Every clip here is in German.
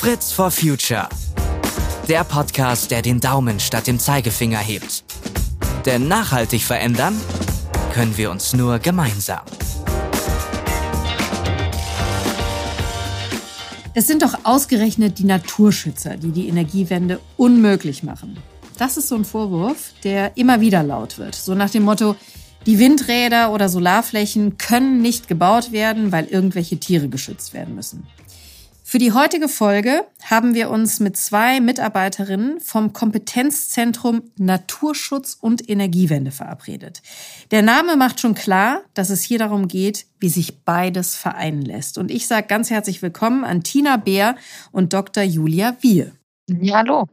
Fritz for Future. Der Podcast, der den Daumen statt dem Zeigefinger hebt. Denn nachhaltig verändern können wir uns nur gemeinsam. Es sind doch ausgerechnet die Naturschützer, die die Energiewende unmöglich machen. Das ist so ein Vorwurf, der immer wieder laut wird. So nach dem Motto, die Windräder oder Solarflächen können nicht gebaut werden, weil irgendwelche Tiere geschützt werden müssen. Für die heutige Folge haben wir uns mit zwei Mitarbeiterinnen vom Kompetenzzentrum Naturschutz und Energiewende verabredet. Der Name macht schon klar, dass es hier darum geht, wie sich beides vereinen lässt. Und ich sage ganz herzlich willkommen an Tina Beer und Dr. Julia Wiehe. Ja, hallo.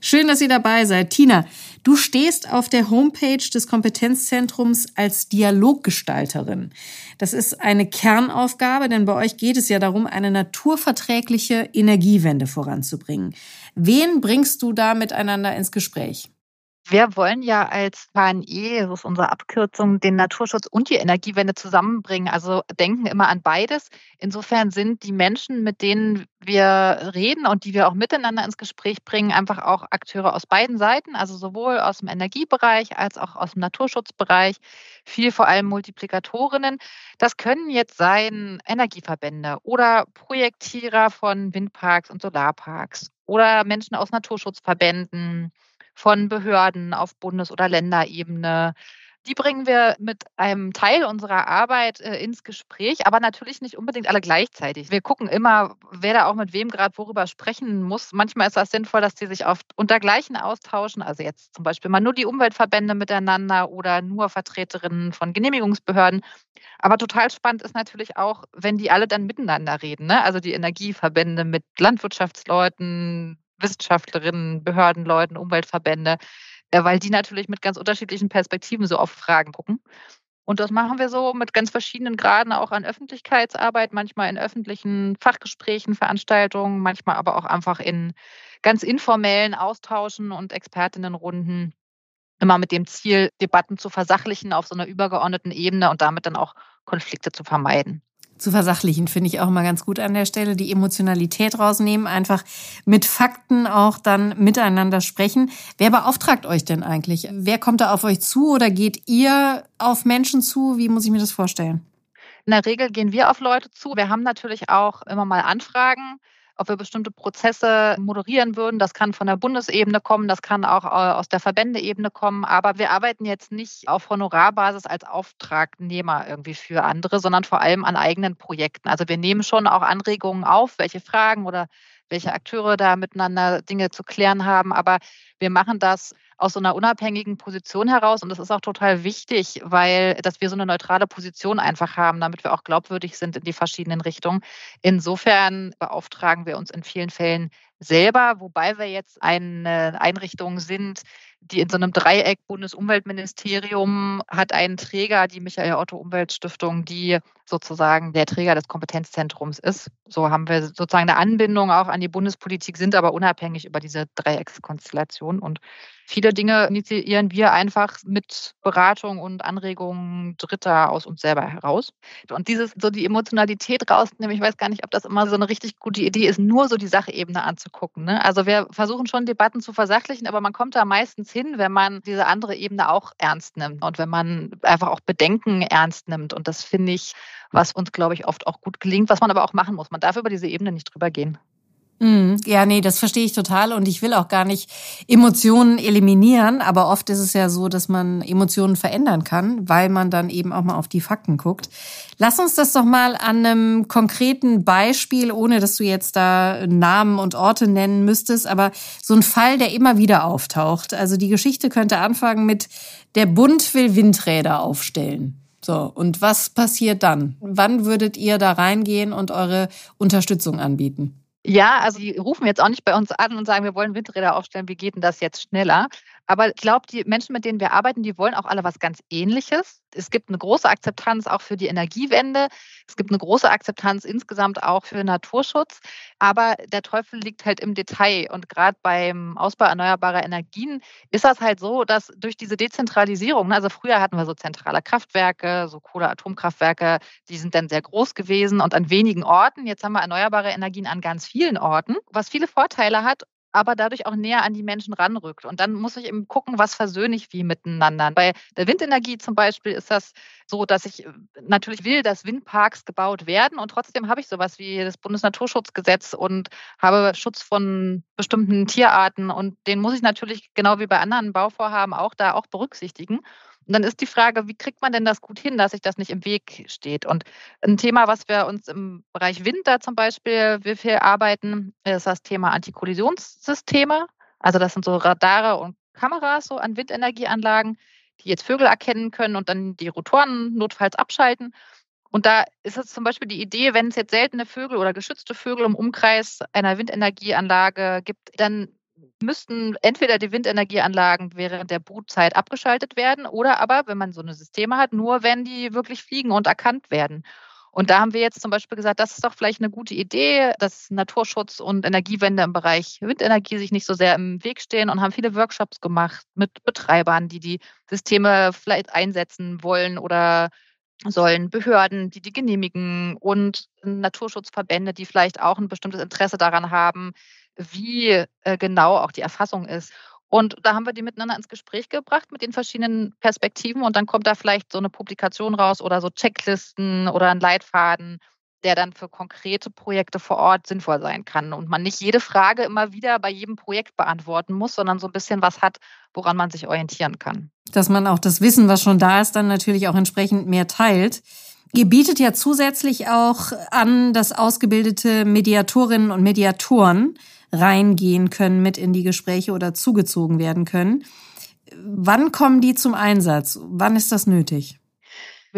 Schön, dass ihr dabei seid. Tina, du stehst auf der Homepage des Kompetenzzentrums als Dialoggestalterin. Das ist eine Kernaufgabe, denn bei euch geht es ja darum, eine naturverträgliche Energiewende voranzubringen. Wen bringst du da miteinander ins Gespräch? Wir wollen ja als KNE, das ist unsere Abkürzung, den Naturschutz und die Energiewende zusammenbringen. Also denken immer an beides. Insofern sind die Menschen, mit denen wir reden und die wir auch miteinander ins Gespräch bringen, einfach auch Akteure aus beiden Seiten, also sowohl aus dem Energiebereich als auch aus dem Naturschutzbereich, viel vor allem Multiplikatorinnen. Das können jetzt sein Energieverbände oder Projektierer von Windparks und Solarparks oder Menschen aus Naturschutzverbänden von Behörden auf Bundes- oder Länderebene. Die bringen wir mit einem Teil unserer Arbeit äh, ins Gespräch, aber natürlich nicht unbedingt alle gleichzeitig. Wir gucken immer, wer da auch mit wem gerade worüber sprechen muss. Manchmal ist das sinnvoll, dass die sich oft untergleichen austauschen. Also jetzt zum Beispiel mal nur die Umweltverbände miteinander oder nur Vertreterinnen von Genehmigungsbehörden. Aber total spannend ist natürlich auch, wenn die alle dann miteinander reden. Ne? Also die Energieverbände mit Landwirtschaftsleuten, Wissenschaftlerinnen, Behördenleuten, Umweltverbände, äh, weil die natürlich mit ganz unterschiedlichen Perspektiven so auf Fragen gucken. Und das machen wir so mit ganz verschiedenen Graden auch an Öffentlichkeitsarbeit, manchmal in öffentlichen Fachgesprächen, Veranstaltungen, manchmal aber auch einfach in ganz informellen Austauschen und Expertinnenrunden. Immer mit dem Ziel, Debatten zu versachlichen auf so einer übergeordneten Ebene und damit dann auch Konflikte zu vermeiden zu versachlichen, finde ich auch mal ganz gut an der Stelle. Die Emotionalität rausnehmen, einfach mit Fakten auch dann miteinander sprechen. Wer beauftragt euch denn eigentlich? Wer kommt da auf euch zu oder geht ihr auf Menschen zu? Wie muss ich mir das vorstellen? In der Regel gehen wir auf Leute zu. Wir haben natürlich auch immer mal Anfragen ob wir bestimmte Prozesse moderieren würden. Das kann von der Bundesebene kommen, das kann auch äh, aus der Verbändeebene kommen. Aber wir arbeiten jetzt nicht auf Honorarbasis als Auftragnehmer irgendwie für andere, sondern vor allem an eigenen Projekten. Also wir nehmen schon auch Anregungen auf, welche Fragen oder welche Akteure da miteinander Dinge zu klären haben. Aber wir machen das aus so einer unabhängigen Position heraus. Und das ist auch total wichtig, weil, dass wir so eine neutrale Position einfach haben, damit wir auch glaubwürdig sind in die verschiedenen Richtungen. Insofern beauftragen wir uns in vielen Fällen selber, wobei wir jetzt eine Einrichtung sind, die in so einem Dreieck Bundesumweltministerium hat einen Träger, die Michael Otto Umweltstiftung, die sozusagen der Träger des Kompetenzzentrums ist. So haben wir sozusagen eine Anbindung auch an die Bundespolitik, sind aber unabhängig über diese Dreieckskonstellation und Viele Dinge initiieren wir einfach mit Beratung und Anregungen Dritter aus uns selber heraus. Und dieses, so die Emotionalität rausnehmen, ich weiß gar nicht, ob das immer so eine richtig gute Idee ist, nur so die Sachebene anzugucken. Ne? Also wir versuchen schon Debatten zu versachlichen, aber man kommt da meistens hin, wenn man diese andere Ebene auch ernst nimmt und wenn man einfach auch Bedenken ernst nimmt. Und das finde ich, was uns, glaube ich, oft auch gut gelingt, was man aber auch machen muss. Man darf über diese Ebene nicht drüber gehen. Mhm. Ja, nee, das verstehe ich total und ich will auch gar nicht Emotionen eliminieren, aber oft ist es ja so, dass man Emotionen verändern kann, weil man dann eben auch mal auf die Fakten guckt. Lass uns das doch mal an einem konkreten Beispiel, ohne dass du jetzt da Namen und Orte nennen müsstest, aber so ein Fall, der immer wieder auftaucht. Also die Geschichte könnte anfangen mit der Bund will Windräder aufstellen. So, und was passiert dann? Wann würdet ihr da reingehen und eure Unterstützung anbieten? Ja, also die rufen jetzt auch nicht bei uns an und sagen, wir wollen Windräder aufstellen, wie geht denn das jetzt schneller? Aber ich glaube, die Menschen, mit denen wir arbeiten, die wollen auch alle was ganz Ähnliches. Es gibt eine große Akzeptanz auch für die Energiewende. Es gibt eine große Akzeptanz insgesamt auch für Naturschutz. Aber der Teufel liegt halt im Detail. Und gerade beim Ausbau erneuerbarer Energien ist das halt so, dass durch diese Dezentralisierung, ne, also früher hatten wir so zentrale Kraftwerke, so Kohle-Atomkraftwerke, die sind dann sehr groß gewesen und an wenigen Orten. Jetzt haben wir erneuerbare Energien an ganz vielen Orten, was viele Vorteile hat aber dadurch auch näher an die Menschen ranrückt. Und dann muss ich eben gucken, was versöhne ich wie miteinander. Bei der Windenergie zum Beispiel ist das so, dass ich äh, natürlich will, dass Windparks gebaut werden und trotzdem habe ich sowas wie das Bundesnaturschutzgesetz und habe Schutz von bestimmten Tierarten und den muss ich natürlich genau wie bei anderen Bauvorhaben auch da auch berücksichtigen. Und dann ist die Frage, wie kriegt man denn das gut hin, dass sich das nicht im Weg steht? Und ein Thema, was wir uns im Bereich Wind da zum Beispiel, wie viel arbeiten, ist das Thema Antikollisionssysteme. Also das sind so Radare und Kameras so an Windenergieanlagen, die jetzt Vögel erkennen können und dann die Rotoren notfalls abschalten. Und da ist es zum Beispiel die Idee, wenn es jetzt seltene Vögel oder geschützte Vögel im Umkreis einer Windenergieanlage gibt, dann müssten entweder die Windenergieanlagen während der Brutzeit abgeschaltet werden oder aber, wenn man so eine Systeme hat, nur wenn die wirklich fliegen und erkannt werden. Und da haben wir jetzt zum Beispiel gesagt, das ist doch vielleicht eine gute Idee, dass Naturschutz und Energiewende im Bereich Windenergie sich nicht so sehr im Weg stehen und haben viele Workshops gemacht mit Betreibern, die die Systeme vielleicht einsetzen wollen oder sollen, Behörden, die die genehmigen und Naturschutzverbände, die vielleicht auch ein bestimmtes Interesse daran haben, wie äh, genau auch die Erfassung ist. Und da haben wir die miteinander ins Gespräch gebracht mit den verschiedenen Perspektiven und dann kommt da vielleicht so eine Publikation raus oder so Checklisten oder ein Leitfaden, der dann für konkrete Projekte vor Ort sinnvoll sein kann und man nicht jede Frage immer wieder bei jedem Projekt beantworten muss, sondern so ein bisschen was hat, woran man sich orientieren kann. Dass man auch das Wissen, was schon da ist, dann natürlich auch entsprechend mehr teilt. Ihr bietet ja zusätzlich auch an, dass ausgebildete Mediatorinnen und Mediatoren reingehen können mit in die Gespräche oder zugezogen werden können. Wann kommen die zum Einsatz? Wann ist das nötig?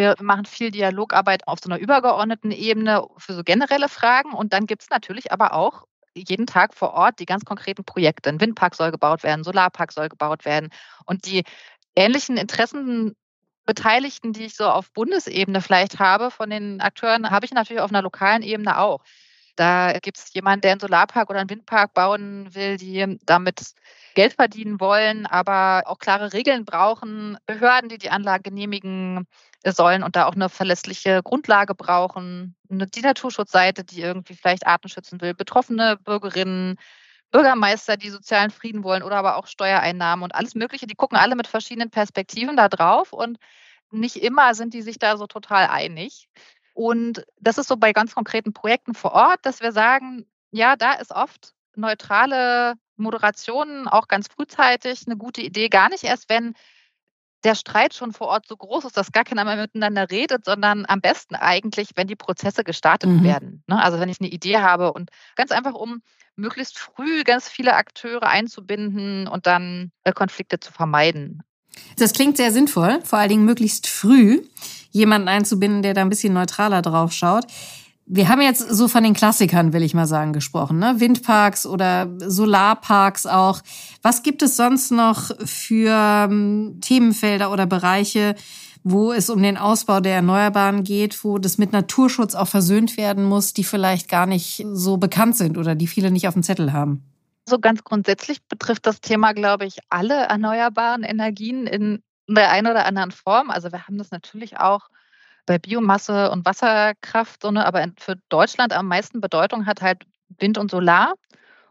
Wir machen viel Dialogarbeit auf so einer übergeordneten Ebene für so generelle Fragen. Und dann gibt es natürlich aber auch jeden Tag vor Ort die ganz konkreten Projekte. Ein Windpark soll gebaut werden, Solarpark soll gebaut werden. Und die ähnlichen Interessenbeteiligten, die ich so auf Bundesebene vielleicht habe von den Akteuren, habe ich natürlich auf einer lokalen Ebene auch. Da gibt es jemanden, der einen Solarpark oder einen Windpark bauen will, die damit Geld verdienen wollen, aber auch klare Regeln brauchen, Behörden, die die Anlage genehmigen sollen und da auch eine verlässliche Grundlage brauchen, die Naturschutzseite, die irgendwie vielleicht Arten schützen will, betroffene Bürgerinnen, Bürgermeister, die sozialen Frieden wollen oder aber auch Steuereinnahmen und alles Mögliche. Die gucken alle mit verschiedenen Perspektiven da drauf und nicht immer sind die sich da so total einig. Und das ist so bei ganz konkreten Projekten vor Ort, dass wir sagen, ja, da ist oft neutrale Moderation auch ganz frühzeitig eine gute Idee. Gar nicht erst, wenn der Streit schon vor Ort so groß ist, dass gar keiner mehr miteinander redet, sondern am besten eigentlich, wenn die Prozesse gestartet mhm. werden. Ne? Also wenn ich eine Idee habe und ganz einfach, um möglichst früh ganz viele Akteure einzubinden und dann äh, Konflikte zu vermeiden. Das klingt sehr sinnvoll, vor allen Dingen möglichst früh jemanden einzubinden, der da ein bisschen neutraler drauf schaut. Wir haben jetzt so von den Klassikern, will ich mal sagen, gesprochen, ne? Windparks oder Solarparks auch. Was gibt es sonst noch für ähm, Themenfelder oder Bereiche, wo es um den Ausbau der Erneuerbaren geht, wo das mit Naturschutz auch versöhnt werden muss, die vielleicht gar nicht so bekannt sind oder die viele nicht auf dem Zettel haben? So ganz grundsätzlich betrifft das Thema, glaube ich, alle erneuerbaren Energien in der einen oder anderen Form. Also wir haben das natürlich auch bei Biomasse und Wasserkraft, so, ne, aber für Deutschland am meisten Bedeutung hat halt Wind und Solar.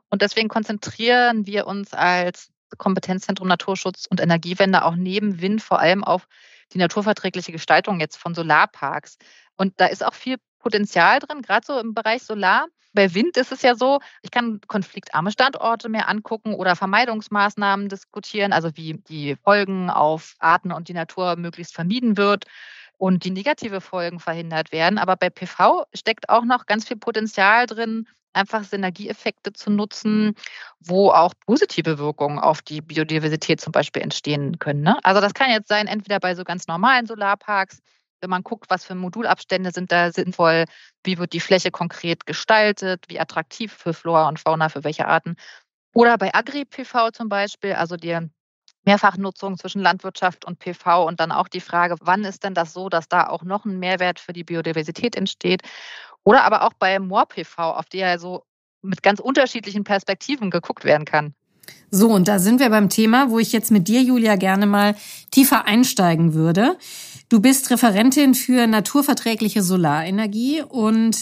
Und deswegen konzentrieren wir uns als Kompetenzzentrum Naturschutz und Energiewende auch neben Wind vor allem auf die naturverträgliche Gestaltung jetzt von Solarparks. Und da ist auch viel Potenzial drin, gerade so im Bereich Solar. Bei Wind ist es ja so, ich kann konfliktarme Standorte mir angucken oder Vermeidungsmaßnahmen diskutieren, also wie die Folgen auf Arten und die Natur möglichst vermieden wird und die negative Folgen verhindert werden. Aber bei PV steckt auch noch ganz viel Potenzial drin, einfach Synergieeffekte zu nutzen, wo auch positive Wirkungen auf die Biodiversität zum Beispiel entstehen können. Ne? Also das kann jetzt sein, entweder bei so ganz normalen Solarparks, wenn man guckt, was für Modulabstände sind da sinnvoll, wie wird die Fläche konkret gestaltet, wie attraktiv für Flora und Fauna, für welche Arten. Oder bei Agri-PV zum Beispiel, also der Mehrfachnutzung zwischen Landwirtschaft und PV und dann auch die Frage, wann ist denn das so, dass da auch noch ein Mehrwert für die Biodiversität entsteht? Oder aber auch bei Moor-PV, auf die ja so mit ganz unterschiedlichen Perspektiven geguckt werden kann. So, und da sind wir beim Thema, wo ich jetzt mit dir, Julia, gerne mal tiefer einsteigen würde. Du bist Referentin für naturverträgliche Solarenergie und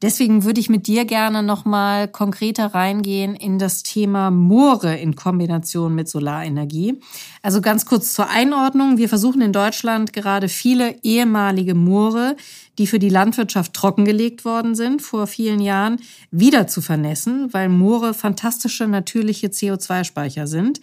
Deswegen würde ich mit dir gerne nochmal konkreter reingehen in das Thema Moore in Kombination mit Solarenergie. Also ganz kurz zur Einordnung. Wir versuchen in Deutschland gerade viele ehemalige Moore, die für die Landwirtschaft trockengelegt worden sind vor vielen Jahren, wieder zu vernässen, weil Moore fantastische natürliche CO2-Speicher sind.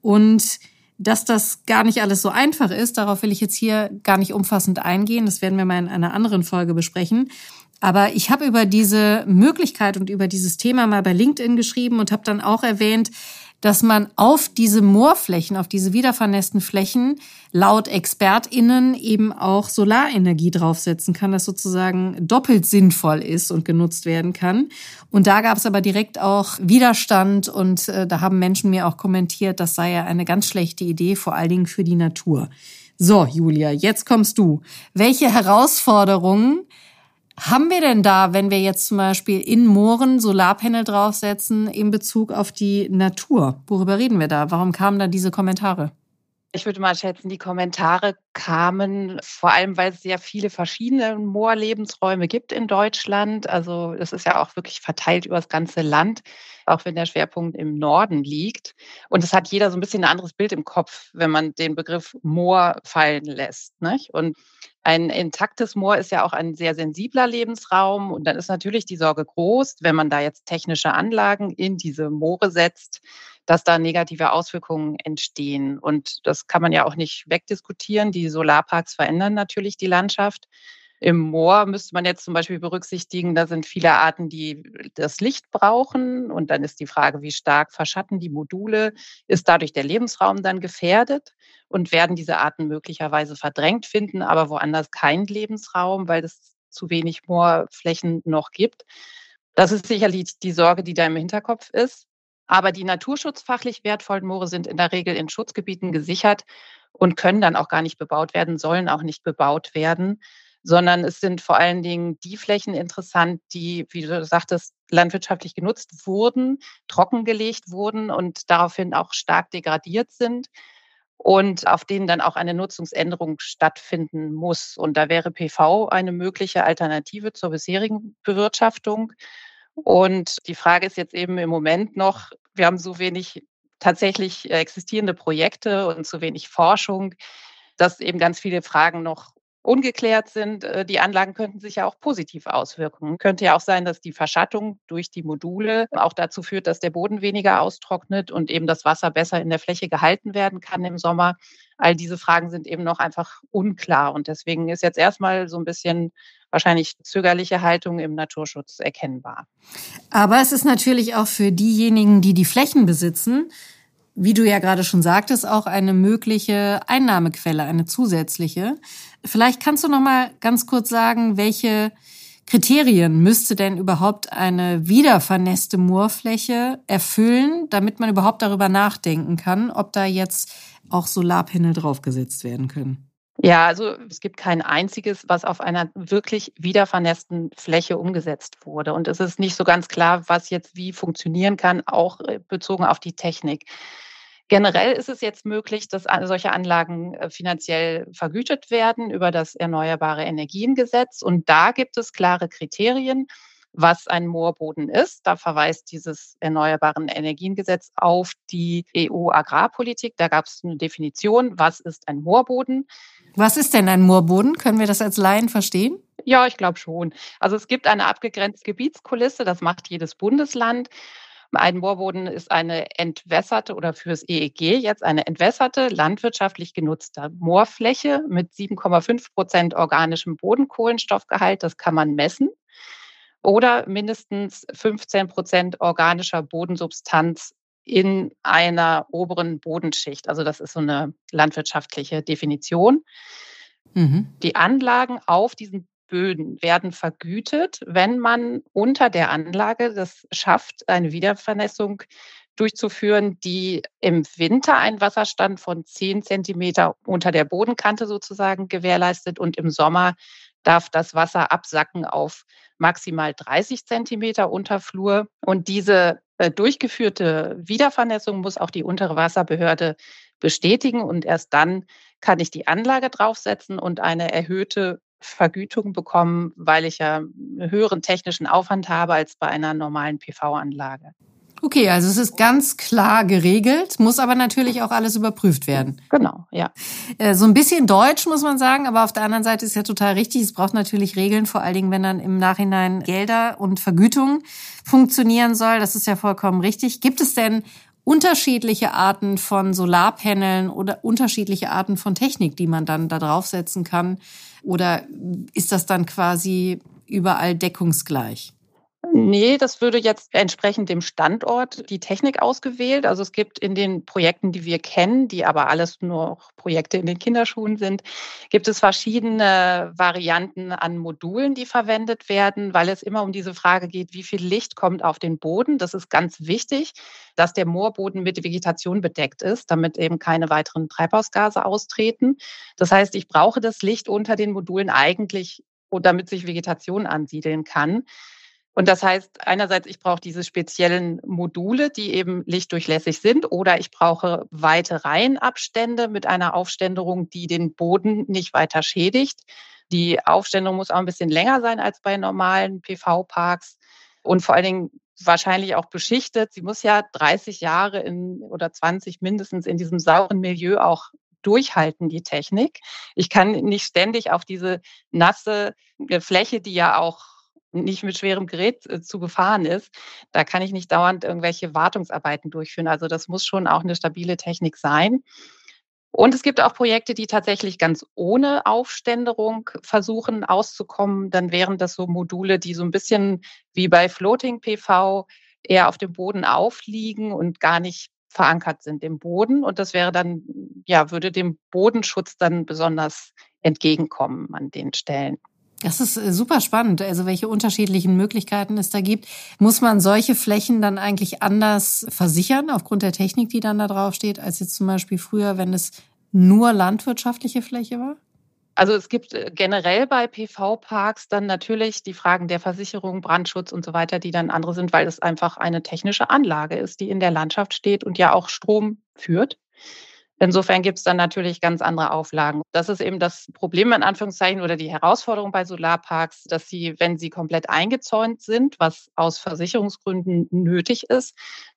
Und dass das gar nicht alles so einfach ist, darauf will ich jetzt hier gar nicht umfassend eingehen. Das werden wir mal in einer anderen Folge besprechen. Aber ich habe über diese Möglichkeit und über dieses Thema mal bei LinkedIn geschrieben und habe dann auch erwähnt, dass man auf diese Moorflächen, auf diese wiedervernässten Flächen laut ExpertInnen eben auch Solarenergie draufsetzen kann, das sozusagen doppelt sinnvoll ist und genutzt werden kann. Und da gab es aber direkt auch Widerstand und äh, da haben Menschen mir auch kommentiert, das sei ja eine ganz schlechte Idee, vor allen Dingen für die Natur. So, Julia, jetzt kommst du. Welche Herausforderungen haben wir denn da, wenn wir jetzt zum Beispiel in Mooren Solarpanel draufsetzen in Bezug auf die Natur? Worüber reden wir da? Warum kamen da diese Kommentare? Ich würde mal schätzen, die Kommentare kamen vor allem, weil es sehr viele verschiedene Moorlebensräume gibt in Deutschland. Also es ist ja auch wirklich verteilt über das ganze Land, auch wenn der Schwerpunkt im Norden liegt. Und es hat jeder so ein bisschen ein anderes Bild im Kopf, wenn man den Begriff Moor fallen lässt. Nicht? Und ein intaktes Moor ist ja auch ein sehr sensibler Lebensraum und dann ist natürlich die Sorge groß, wenn man da jetzt technische Anlagen in diese Moore setzt, dass da negative Auswirkungen entstehen. Und das kann man ja auch nicht wegdiskutieren. Die Solarparks verändern natürlich die Landschaft. Im Moor müsste man jetzt zum Beispiel berücksichtigen, da sind viele Arten, die das Licht brauchen. Und dann ist die Frage, wie stark verschatten die Module? Ist dadurch der Lebensraum dann gefährdet? Und werden diese Arten möglicherweise verdrängt finden, aber woanders keinen Lebensraum, weil es zu wenig Moorflächen noch gibt? Das ist sicherlich die Sorge, die da im Hinterkopf ist. Aber die naturschutzfachlich wertvollen Moore sind in der Regel in Schutzgebieten gesichert und können dann auch gar nicht bebaut werden, sollen auch nicht bebaut werden sondern es sind vor allen Dingen die Flächen interessant, die, wie du sagtest, landwirtschaftlich genutzt wurden, trockengelegt wurden und daraufhin auch stark degradiert sind und auf denen dann auch eine Nutzungsänderung stattfinden muss. Und da wäre PV eine mögliche Alternative zur bisherigen Bewirtschaftung. Und die Frage ist jetzt eben im Moment noch, wir haben so wenig tatsächlich existierende Projekte und zu wenig Forschung, dass eben ganz viele Fragen noch ungeklärt sind. Äh, die Anlagen könnten sich ja auch positiv auswirken. Könnte ja auch sein, dass die Verschattung durch die Module auch dazu führt, dass der Boden weniger austrocknet und eben das Wasser besser in der Fläche gehalten werden kann im Sommer. All diese Fragen sind eben noch einfach unklar. Und deswegen ist jetzt erstmal so ein bisschen wahrscheinlich zögerliche Haltung im Naturschutz erkennbar. Aber es ist natürlich auch für diejenigen, die die Flächen besitzen, wie du ja gerade schon sagtest, auch eine mögliche Einnahmequelle, eine zusätzliche. Vielleicht kannst du noch mal ganz kurz sagen, welche Kriterien müsste denn überhaupt eine wiedervernässte Moorfläche erfüllen, damit man überhaupt darüber nachdenken kann, ob da jetzt auch Solarpanel draufgesetzt werden können? Ja, also es gibt kein einziges, was auf einer wirklich wiedervernässten Fläche umgesetzt wurde. Und es ist nicht so ganz klar, was jetzt wie funktionieren kann, auch äh, bezogen auf die Technik. Generell ist es jetzt möglich, dass solche Anlagen äh, finanziell vergütet werden über das Erneuerbare Energiengesetz. Und da gibt es klare Kriterien, was ein Moorboden ist. Da verweist dieses Erneuerbaren Energiengesetz auf die EU-Agrarpolitik. Da gab es eine Definition, was ist ein Moorboden. Was ist denn ein Moorboden? Können wir das als Laien verstehen? Ja, ich glaube schon. Also es gibt eine abgegrenzte Gebietskulisse, das macht jedes Bundesland. Ein Moorboden ist eine entwässerte oder fürs EEG jetzt eine entwässerte, landwirtschaftlich genutzte Moorfläche mit 7,5 Prozent organischem Bodenkohlenstoffgehalt. Das kann man messen. Oder mindestens 15 Prozent organischer Bodensubstanz in einer oberen Bodenschicht. Also das ist so eine landwirtschaftliche Definition. Mhm. Die Anlagen auf diesen Böden werden vergütet, wenn man unter der Anlage das schafft, eine Wiedervernässung durchzuführen, die im Winter einen Wasserstand von 10 Zentimeter unter der Bodenkante sozusagen gewährleistet und im Sommer darf das Wasser absacken auf maximal 30 Zentimeter Unterflur. Und diese äh, durchgeführte Wiedervernässung muss auch die untere Wasserbehörde bestätigen und erst dann kann ich die Anlage draufsetzen und eine erhöhte Vergütung bekommen, weil ich ja einen höheren technischen Aufwand habe als bei einer normalen PV-Anlage. Okay, also es ist ganz klar geregelt, muss aber natürlich auch alles überprüft werden. Genau, ja. Äh, so ein bisschen deutsch muss man sagen, aber auf der anderen Seite ist ja total richtig. Es braucht natürlich Regeln, vor allen Dingen, wenn dann im Nachhinein Gelder und Vergütung funktionieren soll. Das ist ja vollkommen richtig. Gibt es denn unterschiedliche Arten von Solarpanelen oder unterschiedliche Arten von Technik, die man dann da draufsetzen kann? Oder ist das dann quasi überall deckungsgleich? Nee, das würde jetzt entsprechend dem Standort die Technik ausgewählt. Also es gibt in den Projekten, die wir kennen, die aber alles nur Projekte in den Kinderschuhen sind, gibt es verschiedene Varianten an Modulen, die verwendet werden, weil es immer um diese Frage geht, wie viel Licht kommt auf den Boden. Das ist ganz wichtig, dass der Moorboden mit Vegetation bedeckt ist, damit eben keine weiteren Treibhausgase austreten. Das heißt, ich brauche das Licht unter den Modulen eigentlich, damit sich Vegetation ansiedeln kann. Und das heißt, einerseits, ich brauche diese speziellen Module, die eben lichtdurchlässig sind, oder ich brauche weite Reihenabstände mit einer Aufständerung, die den Boden nicht weiter schädigt. Die Aufständerung muss auch ein bisschen länger sein als bei normalen PV-Parks und vor allen Dingen wahrscheinlich auch beschichtet. Sie muss ja 30 Jahre in, oder 20 mindestens in diesem sauren Milieu auch durchhalten, die Technik. Ich kann nicht ständig auf diese nasse Fläche, die ja auch nicht mit schwerem Gerät äh, zu befahren ist, da kann ich nicht dauernd irgendwelche Wartungsarbeiten durchführen. Also das muss schon auch eine stabile Technik sein. Und es gibt auch Projekte, die tatsächlich ganz ohne Aufständerung versuchen auszukommen. Dann wären das so Module, die so ein bisschen wie bei Floating PV eher auf dem Boden aufliegen und gar nicht verankert sind im Boden. Und das wäre dann, ja, würde dem Bodenschutz dann besonders entgegenkommen an den Stellen. Das ist äh, super spannend, also welche unterschiedlichen Möglichkeiten es da gibt. Muss man solche Flächen dann eigentlich anders versichern aufgrund der Technik, die dann da drauf steht, als jetzt zum Beispiel früher, wenn es nur landwirtschaftliche Fläche war? Also es gibt äh, generell bei PV-Parks dann natürlich die Fragen der Versicherung, Brandschutz und so weiter, die dann andere sind, weil es einfach eine technische Anlage ist, die in der Landschaft steht und ja auch Strom führt. Insofern gibt es dann natürlich ganz andere Auflagen. Das ist eben das Problem in Anführungszeichen oder die Herausforderung bei Solarparks, dass sie, wenn sie komplett eingezäunt sind, was aus Versicherungsgründen nötig ist,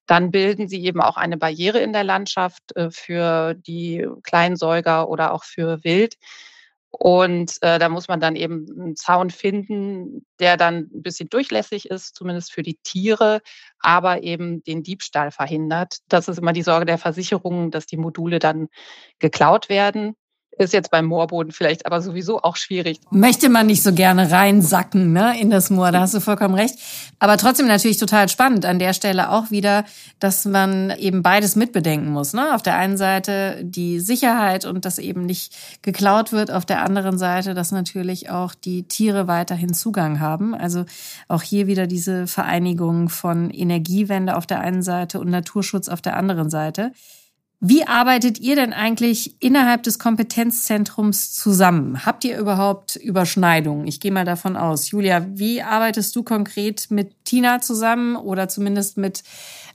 dann bilden sie eben auch eine Barriere in der Landschaft äh, für die Kleinsäuger oder auch für Wild. Und äh, da muss man dann eben einen Zaun finden, der dann ein bisschen durchlässig ist, zumindest für die Tiere, aber eben den Diebstahl verhindert. Das ist immer die Sorge der Versicherungen, dass die Module dann geklaut werden. Ist jetzt beim Moorboden vielleicht aber sowieso auch schwierig. Möchte man nicht so gerne reinsacken ne, in das Moor, da hast du vollkommen recht. Aber trotzdem natürlich total spannend an der Stelle auch wieder, dass man eben beides mitbedenken muss. Ne? Auf der einen Seite die Sicherheit und dass eben nicht geklaut wird, auf der anderen Seite, dass natürlich auch die Tiere weiterhin Zugang haben. Also auch hier wieder diese Vereinigung von Energiewende auf der einen Seite und Naturschutz auf der anderen Seite. Wie arbeitet ihr denn eigentlich innerhalb des Kompetenzzentrums zusammen? Habt ihr überhaupt Überschneidungen? Ich gehe mal davon aus. Julia, wie arbeitest du konkret mit Tina zusammen oder zumindest mit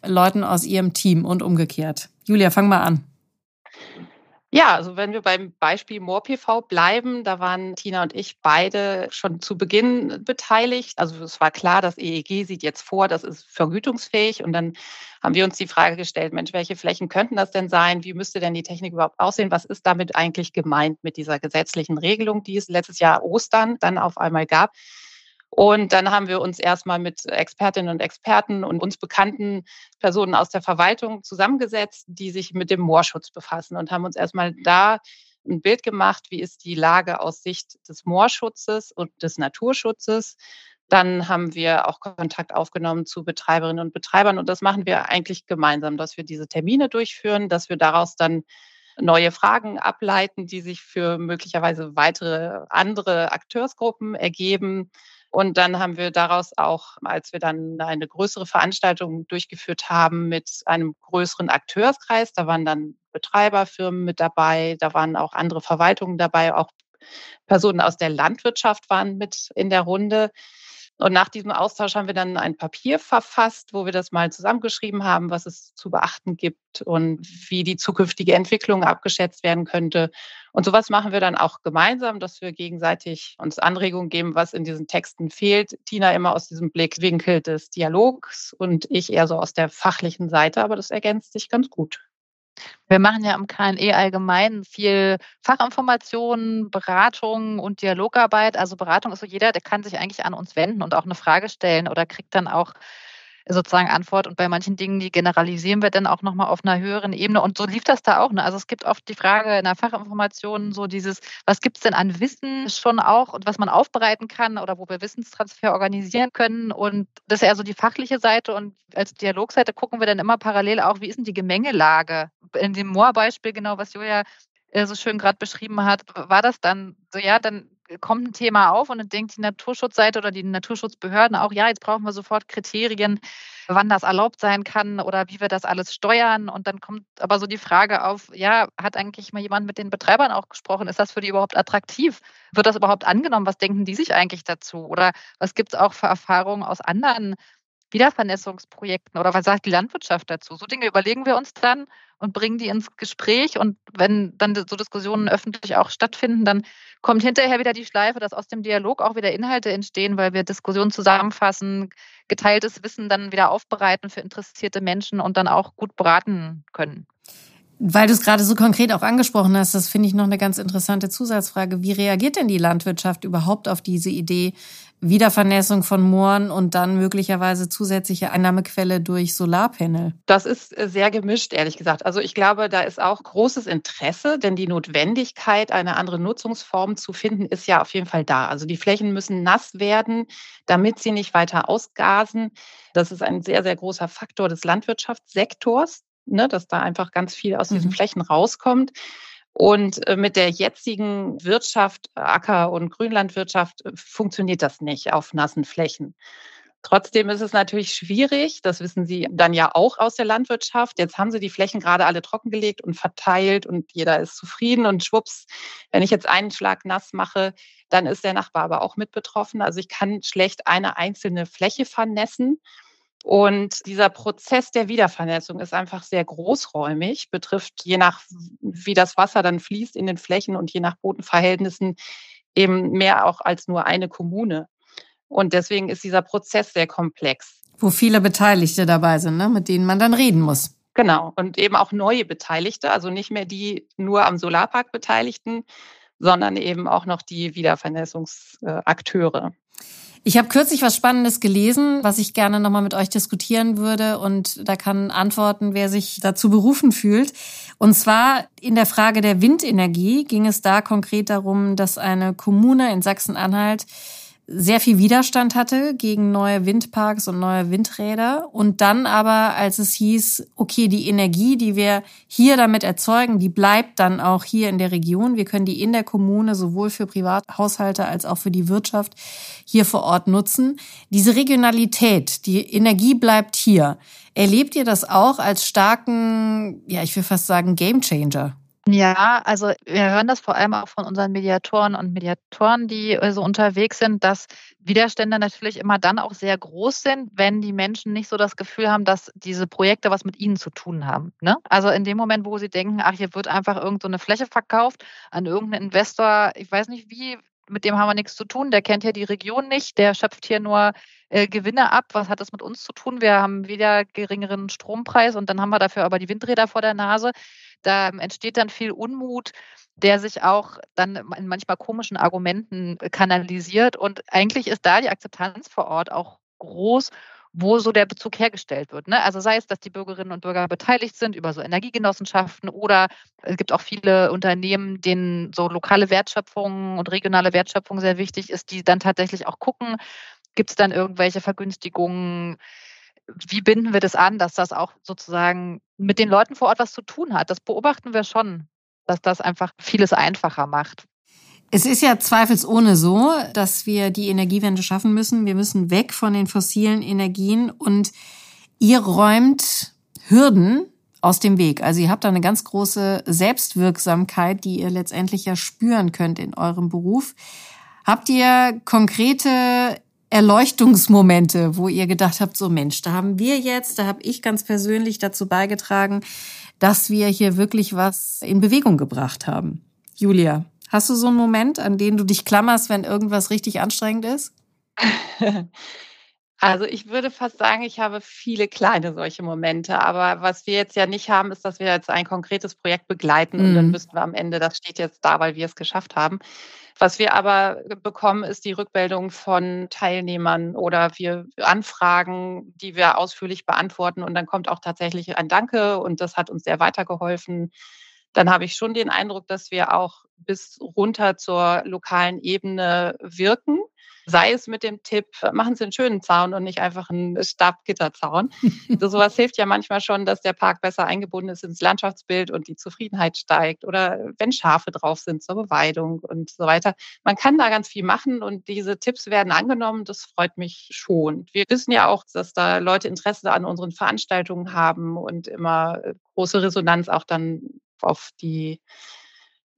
Leuten aus ihrem Team und umgekehrt? Julia, fang mal an. Ja, also wenn wir beim Beispiel MoorPV bleiben, da waren Tina und ich beide schon zu Beginn beteiligt. Also es war klar, das EEG sieht jetzt vor, das ist vergütungsfähig. Und dann haben wir uns die Frage gestellt, Mensch, welche Flächen könnten das denn sein? Wie müsste denn die Technik überhaupt aussehen? Was ist damit eigentlich gemeint mit dieser gesetzlichen Regelung, die es letztes Jahr Ostern dann auf einmal gab? Und dann haben wir uns erstmal mit Expertinnen und Experten und uns bekannten Personen aus der Verwaltung zusammengesetzt, die sich mit dem Moorschutz befassen und haben uns erstmal da ein Bild gemacht, wie ist die Lage aus Sicht des Moorschutzes und des Naturschutzes. Dann haben wir auch Kontakt aufgenommen zu Betreiberinnen und Betreibern und das machen wir eigentlich gemeinsam, dass wir diese Termine durchführen, dass wir daraus dann neue Fragen ableiten, die sich für möglicherweise weitere andere Akteursgruppen ergeben Und dann haben wir daraus auch, als wir dann eine größere Veranstaltung durchgeführt haben mit einem größeren Akteurskreis, da waren dann Betreiberfirmen mit dabei, da waren auch andere Verwaltungen dabei, auch Personen aus der Landwirtschaft waren mit in der Runde. Und nach diesem Austausch haben wir dann ein Papier verfasst, wo wir das mal zusammengeschrieben haben, was es zu beachten gibt und wie die zukünftige Entwicklung abgeschätzt werden könnte. Und sowas machen wir dann auch gemeinsam, dass wir gegenseitig uns Anregungen geben, was in diesen Texten fehlt. Tina immer aus diesem Blickwinkel des Dialogs und ich eher so aus der fachlichen Seite, aber das ergänzt sich ganz gut. Wir machen ja am KNE allgemein viel Fachinformationen, Beratung und Dialogarbeit. Also Beratung ist so jeder, der kann sich eigentlich an uns wenden und auch eine Frage stellen oder kriegt dann auch sozusagen Antwort. Und bei manchen Dingen, die generalisieren wir dann auch nochmal auf einer höheren Ebene. Und so lief das da auch. Ne? Also es gibt oft die Frage in der Fachinformation, so dieses, was gibt es denn an Wissen schon auch und was man aufbereiten kann oder wo wir Wissenstransfer organisieren können. Und das ist eher so die fachliche Seite. Und als Dialogseite gucken wir dann immer parallel auch, wie ist denn die Gemengelage? In dem Moor-Beispiel, genau, was Julia äh, so schön gerade beschrieben hat, war das dann so, ja, dann kommt ein Thema auf und dann denkt die Naturschutzseite oder die Naturschutzbehörden auch, ja, jetzt brauchen wir sofort Kriterien, wann das erlaubt sein kann oder wie wir das alles steuern. Und dann kommt aber so die Frage auf, ja, hat eigentlich mal jemand mit den Betreibern auch gesprochen? Ist das für die überhaupt attraktiv? Wird das überhaupt angenommen? Was denken die sich eigentlich dazu? Oder was gibt es auch für Erfahrungen aus anderen Wiedervernässungsprojekten oder was sagt die Landwirtschaft dazu? So Dinge überlegen wir uns dann und bringen die ins Gespräch. Und wenn dann so Diskussionen öffentlich auch stattfinden, dann kommt hinterher wieder die Schleife, dass aus dem Dialog auch wieder Inhalte entstehen, weil wir Diskussionen zusammenfassen, geteiltes Wissen dann wieder aufbereiten für interessierte Menschen und dann auch gut beraten können. Weil du es gerade so konkret auch angesprochen hast, das finde ich noch eine ganz interessante Zusatzfrage. Wie reagiert denn die Landwirtschaft überhaupt auf diese Idee, Wiedervernässung von Mooren und dann möglicherweise zusätzliche Einnahmequelle durch Solarpanel? Das ist äh, sehr gemischt, ehrlich gesagt. Also ich glaube, da ist auch großes Interesse, denn die Notwendigkeit, eine andere Nutzungsform zu finden, ist ja auf jeden Fall da. Also die Flächen müssen nass werden, damit sie nicht weiter ausgasen. Das ist ein sehr, sehr großer Faktor des Landwirtschaftssektors, ne, dass da einfach ganz viel aus diesen mhm. Flächen rauskommt. Und äh, mit der jetzigen Wirtschaft, Acker- und Grünlandwirtschaft, äh, funktioniert das nicht auf nassen Flächen. Trotzdem ist es natürlich schwierig, das wissen Sie dann ja auch aus der Landwirtschaft. Jetzt haben Sie die Flächen gerade alle trockengelegt und verteilt und jeder ist zufrieden und schwupps, wenn ich jetzt einen Schlag nass mache, dann ist der Nachbar aber auch mit betroffen. Also ich kann schlecht eine einzelne Fläche vernässen. Und dieser Prozess der Wiedervernässung ist einfach sehr großräumig, betrifft je nach, wie das Wasser dann fließt in den Flächen und je nach Bodenverhältnissen eben mehr auch als nur eine Kommune. Und deswegen ist dieser Prozess sehr komplex. Wo viele Beteiligte dabei sind, ne? mit denen man dann reden muss. Genau. Und eben auch neue Beteiligte, also nicht mehr die nur am Solarpark Beteiligten, sondern eben auch noch die Wiedervernässungsakteure. Ich habe kürzlich was Spannendes gelesen, was ich gerne nochmal mit euch diskutieren würde und da kann antworten, wer sich dazu berufen fühlt. Und zwar in der Frage der Windenergie ging es da konkret darum, dass eine Kommune in Sachsen-Anhalt sehr viel Widerstand hatte gegen neue Windparks und neue Windräder. Und dann aber, als es hieß, okay, die Energie, die wir hier damit erzeugen, die bleibt dann auch hier in der Region. Wir können die in der Kommune sowohl für Privathaushalte als auch für die Wirtschaft hier vor Ort nutzen. Diese Regionalität, die Energie bleibt hier. Erlebt ihr das auch als starken, ja, ich will fast sagen, Gamechanger? Ja, also wir hören das vor allem auch von unseren Mediatoren und Mediatoren, die so unterwegs sind, dass Widerstände natürlich immer dann auch sehr groß sind, wenn die Menschen nicht so das Gefühl haben, dass diese Projekte was mit ihnen zu tun haben. Ne? Also in dem Moment, wo sie denken, ach, hier wird einfach irgendeine so Fläche verkauft an irgendeinen Investor, ich weiß nicht wie, mit dem haben wir nichts zu tun, der kennt ja die Region nicht, der schöpft hier nur äh, Gewinne ab. Was hat das mit uns zu tun? Wir haben wieder geringeren Strompreis und dann haben wir dafür aber die Windräder vor der Nase. Da entsteht dann viel Unmut, der sich auch dann in manchmal komischen Argumenten kanalisiert. Und eigentlich ist da die Akzeptanz vor Ort auch groß wo so der Bezug hergestellt wird. Ne? Also sei es, dass die Bürgerinnen und Bürger beteiligt sind über so Energiegenossenschaften oder es gibt auch viele Unternehmen, denen so lokale Wertschöpfung und regionale Wertschöpfung sehr wichtig ist, die dann tatsächlich auch gucken, gibt es dann irgendwelche Vergünstigungen, wie binden wir das an, dass das auch sozusagen mit den Leuten vor Ort was zu tun hat? Das beobachten wir schon, dass das einfach vieles einfacher macht. Es ist ja zweifelsohne so, dass wir die Energiewende schaffen müssen. Wir müssen weg von den fossilen Energien und ihr räumt Hürden aus dem Weg. Also ihr habt da eine ganz große Selbstwirksamkeit, die ihr letztendlich ja spüren könnt in eurem Beruf. Habt ihr konkrete Erleuchtungsmomente, wo ihr gedacht habt, so Mensch, da haben wir jetzt, da habe ich ganz persönlich dazu beigetragen, dass wir hier wirklich was in Bewegung gebracht haben. Julia, Hast du so einen Moment, an den du dich klammerst, wenn irgendwas richtig anstrengend ist? Also ich würde fast sagen, ich habe viele kleine solche Momente. Aber was wir jetzt ja nicht haben, ist, dass wir jetzt ein konkretes Projekt begleiten mhm. und dann müssten mhm. wir am Ende, das steht jetzt da, weil wir es geschafft haben. Was wir aber bekommen, ist die Rückmeldung von Teilnehmern oder wir Anfragen, die wir ausführlich beantworten. Und dann kommt auch tatsächlich ein Danke und das hat uns sehr weitergeholfen dann habe ich schon den Eindruck, dass wir auch bis runter zur lokalen Ebene wirken. Sei es mit dem Tipp, machen Sie einen schönen Zaun und nicht einfach einen Stabgitterzaun. so sowas hilft ja manchmal schon, dass der Park besser eingebunden ist ins Landschaftsbild und die Zufriedenheit steigt. Oder wenn Schafe drauf sind zur Beweidung und so weiter. Man kann da ganz viel machen und diese Tipps werden angenommen. Das freut mich schon. Wir wissen ja auch, dass da Leute Interesse an unseren Veranstaltungen haben und immer große Resonanz auch dann auf die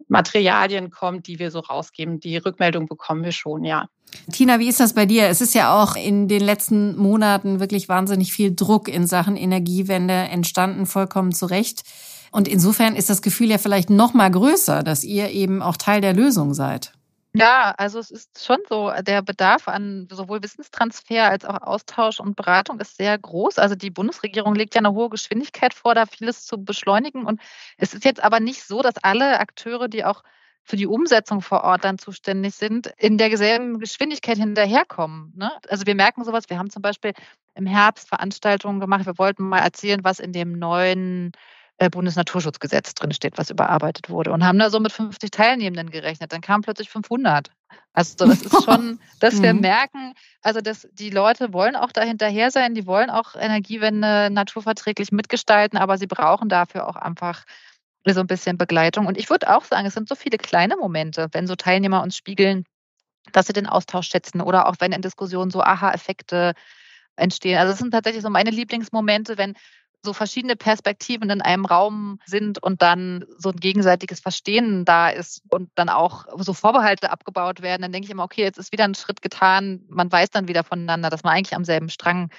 Materialien kommt, die wir so rausgeben. Die Rückmeldung bekommen wir schon, ja. Tina, wie ist das bei dir? Es ist ja auch in den letzten Monaten wirklich wahnsinnig viel Druck in Sachen Energiewende entstanden, vollkommen zu Recht. Und insofern ist das Gefühl ja vielleicht noch mal größer, dass ihr eben auch Teil der Lösung seid. Ja, also es ist schon so, der Bedarf an sowohl Wissenstransfer als auch Austausch und Beratung ist sehr groß. Also die Bundesregierung legt ja eine hohe Geschwindigkeit vor, da vieles zu beschleunigen. Und es ist jetzt aber nicht so, dass alle Akteure, die auch für die Umsetzung vor Ort dann zuständig sind, in derselben Geschwindigkeit hinterherkommen. Ne? Also wir merken sowas. Wir haben zum Beispiel im Herbst Veranstaltungen gemacht. Wir wollten mal erzählen, was in dem neuen äh, Bundesnaturschutzgesetz drinsteht, was überarbeitet wurde und haben da so mit 50 Teilnehmenden gerechnet. Dann kamen plötzlich 500. Also das ist schon, dass wir mhm. merken, also dass die Leute wollen auch da hinterher sein, die wollen auch Energiewende naturverträglich mitgestalten, aber sie brauchen dafür auch einfach so ein bisschen Begleitung. Und ich würde auch sagen, es sind so viele kleine Momente, wenn so Teilnehmer uns spiegeln, dass sie den Austausch schätzen oder auch wenn in Diskussionen so Aha-Effekte entstehen. Also es sind tatsächlich so meine Lieblingsmomente, wenn so verschiedene Perspektiven in einem Raum sind und dann so ein gegenseitiges Verstehen da ist und dann auch so Vorbehalte abgebaut werden, dann denke ich immer, okay, jetzt ist wieder ein Schritt getan. Man weiß dann wieder voneinander, dass man eigentlich am selben Strang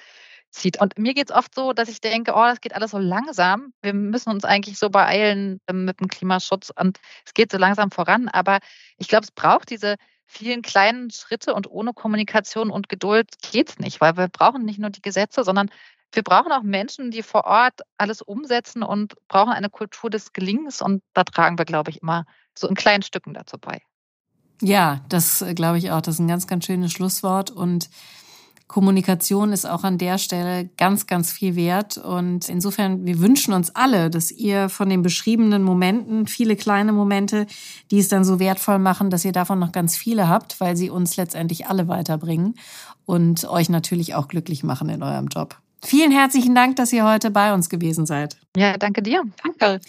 zieht. Und mir geht es oft so, dass ich denke, oh, das geht alles so langsam. Wir müssen uns eigentlich so beeilen ähm, mit dem Klimaschutz und es geht so langsam voran. Aber ich glaube, es braucht diese vielen kleinen Schritte und ohne Kommunikation und Geduld geht es nicht, weil wir brauchen nicht nur die Gesetze, sondern wir brauchen auch Menschen, die vor Ort alles umsetzen und brauchen eine Kultur des Gelingens. Und da tragen wir, glaube ich, immer so in kleinen Stücken dazu bei. Ja, das äh, glaube ich auch. Das ist ein ganz, ganz schönes Schlusswort. Und Kommunikation ist auch an der Stelle ganz, ganz viel wert. Und insofern, wir wünschen uns alle, dass ihr von den beschriebenen Momenten, viele kleine Momente, die es dann so wertvoll machen, dass ihr davon noch ganz viele habt, weil sie uns letztendlich alle weiterbringen und euch natürlich auch glücklich machen in eurem Job. Vielen herzlichen Dank, dass ihr heute bei uns gewesen seid. Ja, danke dir. Danke.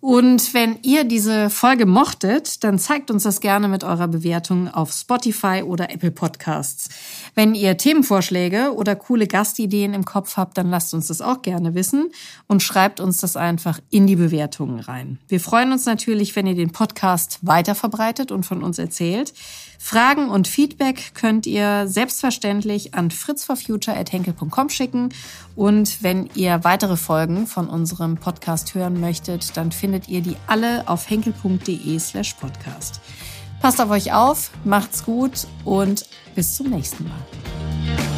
Und wenn ihr diese Folge mochtet, dann zeigt uns das gerne mit eurer Bewertung auf Spotify oder Apple Podcasts. Wenn ihr Themenvorschläge oder coole Gastideen im Kopf habt, dann lasst uns das auch gerne wissen und schreibt uns das einfach in die Bewertungen rein. Wir freuen uns natürlich, wenn ihr den Podcast weiter verbreitet und von uns erzählt. Fragen und Feedback könnt ihr selbstverständlich an fritzforfuture.henkel.com schicken. Und wenn ihr weitere Folgen von unserem Podcast hören möchtet, dann findet ihr die alle auf henkel.de slash podcast. Passt auf euch auf, macht's gut und bis zum nächsten Mal.